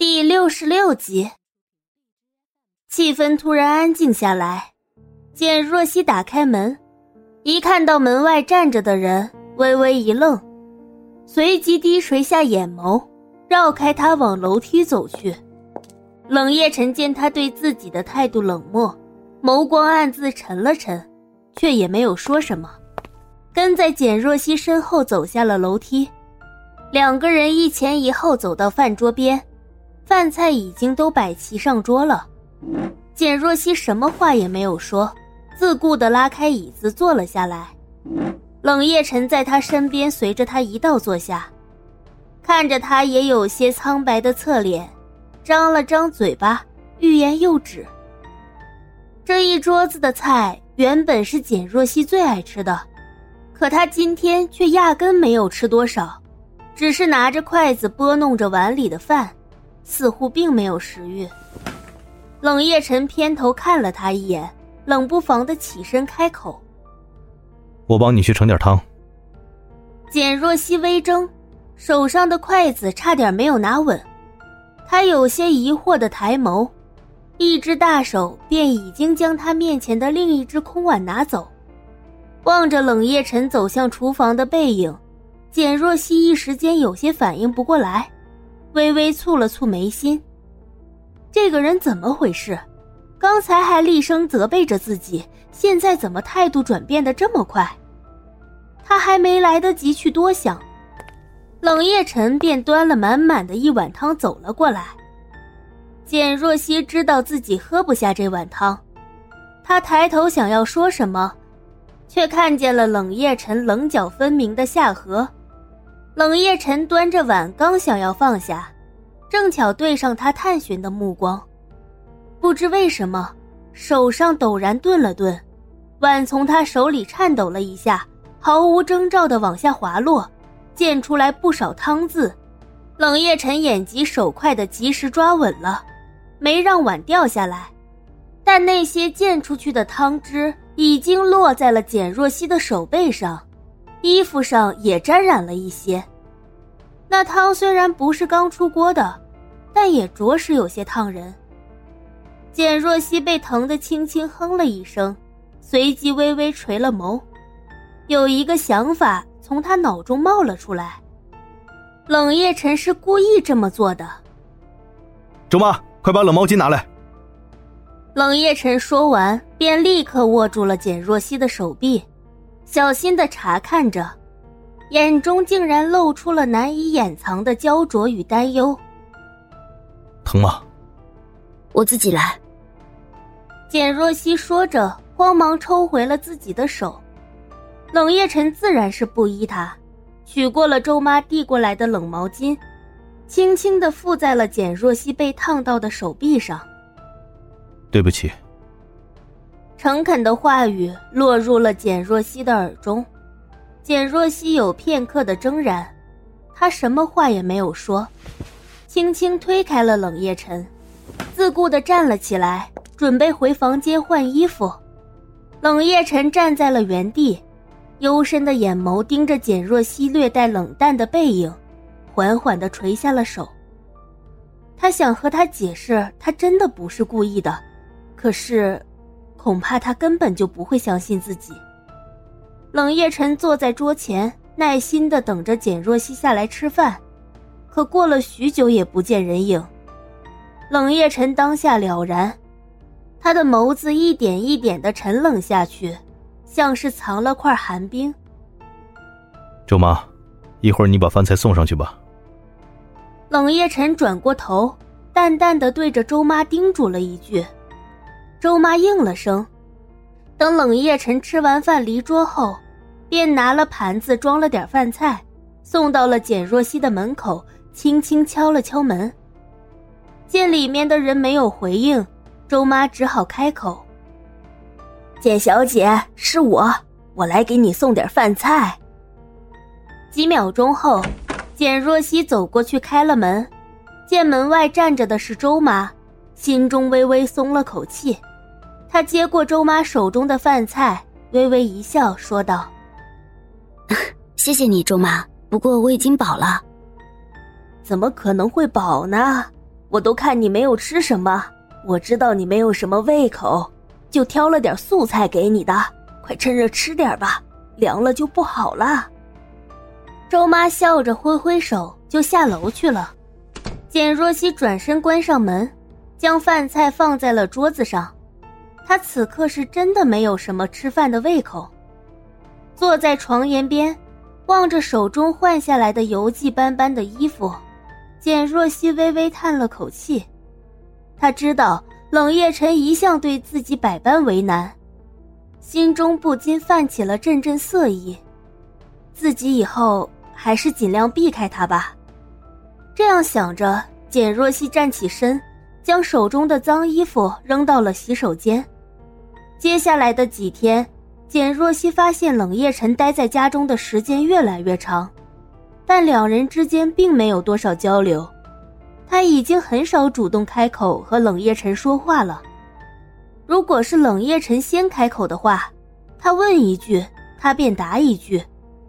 第六十六集，气氛突然安静下来。简若曦打开门，一看到门外站着的人，微微一愣，随即低垂下眼眸，绕开他往楼梯走去。冷夜晨见他对自己的态度冷漠，眸光暗自沉了沉，却也没有说什么，跟在简若曦身后走下了楼梯。两个人一前一后走到饭桌边。饭菜已经都摆齐上桌了，简若曦什么话也没有说，自顾地拉开椅子坐了下来。冷夜晨在他身边随着他一道坐下，看着他也有些苍白的侧脸，张了张嘴巴，欲言又止。这一桌子的菜原本是简若曦最爱吃的，可他今天却压根没有吃多少，只是拿着筷子拨弄着碗里的饭。似乎并没有食欲。冷夜晨偏头看了他一眼，冷不防的起身开口：“我帮你去盛点汤。”简若曦微怔，手上的筷子差点没有拿稳。他有些疑惑的抬眸，一只大手便已经将他面前的另一只空碗拿走。望着冷夜晨走向厨房的背影，简若曦一时间有些反应不过来。微微蹙了蹙眉心，这个人怎么回事？刚才还厉声责备着自己，现在怎么态度转变的这么快？他还没来得及去多想，冷夜晨便端了满满的一碗汤走了过来。简若曦知道自己喝不下这碗汤，她抬头想要说什么，却看见了冷夜晨棱角分明的下颌。冷夜晨端着碗，刚想要放下，正巧对上他探寻的目光。不知为什么，手上陡然顿了顿，碗从他手里颤抖了一下，毫无征兆的往下滑落，溅出来不少汤渍。冷夜晨眼疾手快的及时抓稳了，没让碗掉下来。但那些溅出去的汤汁已经落在了简若曦的手背上。衣服上也沾染了一些，那汤虽然不是刚出锅的，但也着实有些烫人。简若曦被疼得轻轻哼了一声，随即微微垂了眸，有一个想法从她脑中冒了出来：冷夜晨是故意这么做的。周妈，快把冷毛巾拿来。冷夜晨说完，便立刻握住了简若曦的手臂。小心的查看着，眼中竟然露出了难以掩藏的焦灼与担忧。疼吗？我自己来。简若曦说着，慌忙抽回了自己的手。冷夜晨自然是不依他，取过了周妈递过来的冷毛巾，轻轻的附在了简若曦被烫到的手臂上。对不起。诚恳的话语落入了简若曦的耳中，简若曦有片刻的怔然，她什么话也没有说，轻轻推开了冷夜晨，自顾的站了起来，准备回房间换衣服。冷夜晨站在了原地，幽深的眼眸盯着简若曦略带冷淡的背影，缓缓的垂下了手。他想和他解释，他真的不是故意的，可是。恐怕他根本就不会相信自己。冷夜晨坐在桌前，耐心的等着简若曦下来吃饭，可过了许久也不见人影。冷夜晨当下了然，他的眸子一点一点的沉冷下去，像是藏了块寒冰。周妈，一会儿你把饭菜送上去吧。冷夜晨转过头，淡淡的对着周妈叮嘱了一句。周妈应了声，等冷夜晨吃完饭离桌后，便拿了盘子装了点饭菜，送到了简若曦的门口，轻轻敲了敲门。见里面的人没有回应，周妈只好开口：“简小姐，是我，我来给你送点饭菜。”几秒钟后，简若曦走过去开了门，见门外站着的是周妈，心中微微松了口气。他接过周妈手中的饭菜，微微一笑，说道：“谢谢你，周妈。不过我已经饱了。”“怎么可能会饱呢？我都看你没有吃什么，我知道你没有什么胃口，就挑了点素菜给你的，快趁热吃点吧，凉了就不好了。周妈笑着挥挥手，就下楼去了。简若曦转身关上门，将饭菜放在了桌子上。他此刻是真的没有什么吃饭的胃口，坐在床沿边，望着手中换下来的油迹斑斑的衣服，简若曦微微叹了口气。她知道冷夜晨一向对自己百般为难，心中不禁泛起了阵阵色意。自己以后。还是尽量避开他吧。这样想着，简若曦站起身，将手中的脏衣服扔到了洗手间。接下来的几天，简若曦发现冷夜晨待在家中的时间越来越长，但两人之间并没有多少交流。他已经很少主动开口和冷夜晨说话了。如果是冷夜晨先开口的话，他问一句，他便答一句。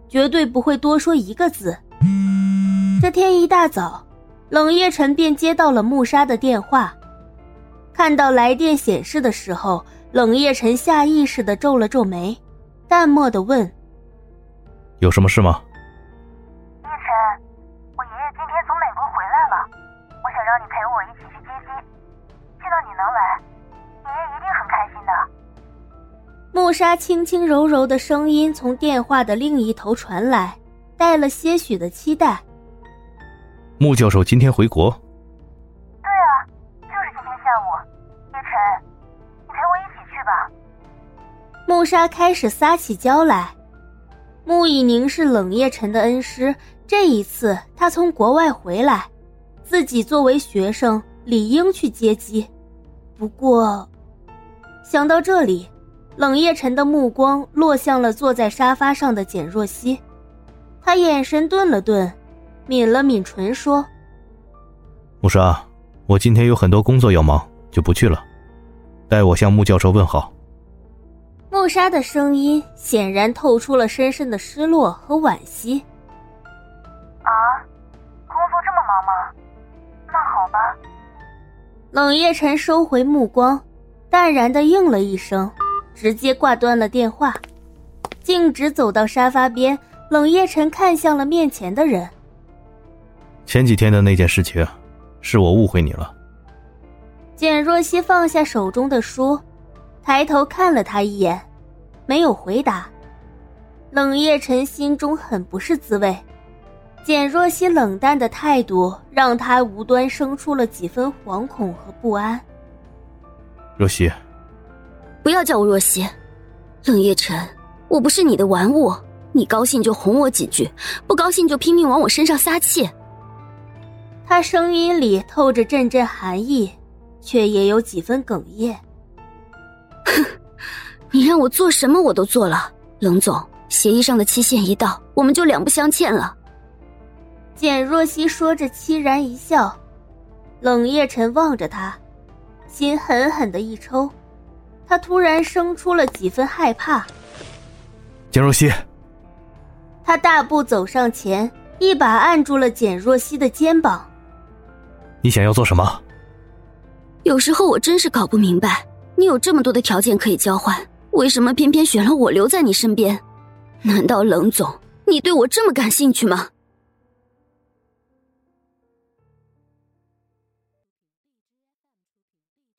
绝对不会多说一个字。这天一大早，冷夜晨便接到了穆沙的电话。看到来电显示的时候，冷夜晨下意识的皱了皱眉，淡漠的问：“有什么事吗？”叶晨，我爷爷今天从美国回来了，我想让你陪我一起去接机。知道你能来，爷爷一定很开心的。穆沙轻轻柔柔的声音从电话的另一头传来，带了些许的期待。穆教授今天回国？对啊，就是今天下午。叶晨，你陪我一起去吧。穆莎开始撒起娇来。穆以宁是冷夜晨的恩师，这一次他从国外回来，自己作为学生理应去接机。不过，想到这里。冷夜晨的目光落向了坐在沙发上的简若曦，他眼神顿了顿，抿了抿唇，说：“穆沙，我今天有很多工作要忙，就不去了，代我向穆教授问好。”穆沙的声音显然透出了深深的失落和惋惜。“啊，工作这么忙吗？那好吧。”冷夜晨收回目光，淡然的应了一声。直接挂断了电话，径直走到沙发边。冷夜晨看向了面前的人。前几天的那件事情，是我误会你了。简若曦放下手中的书，抬头看了他一眼，没有回答。冷夜晨心中很不是滋味，简若曦冷淡的态度让他无端生出了几分惶恐和不安。若曦。不要叫我若曦，冷夜晨，我不是你的玩物，你高兴就哄我几句，不高兴就拼命往我身上撒气。他声音里透着阵阵寒意，却也有几分哽咽。哼，你让我做什么我都做了，冷总，协议上的期限一到，我们就两不相欠了。简若曦说着凄然一笑，冷夜晨望着他，心狠狠的一抽。他突然生出了几分害怕。简若曦，他大步走上前，一把按住了简若曦的肩膀。你想要做什么？有时候我真是搞不明白，你有这么多的条件可以交换，为什么偏偏选了我留在你身边？难道冷总，你对我这么感兴趣吗？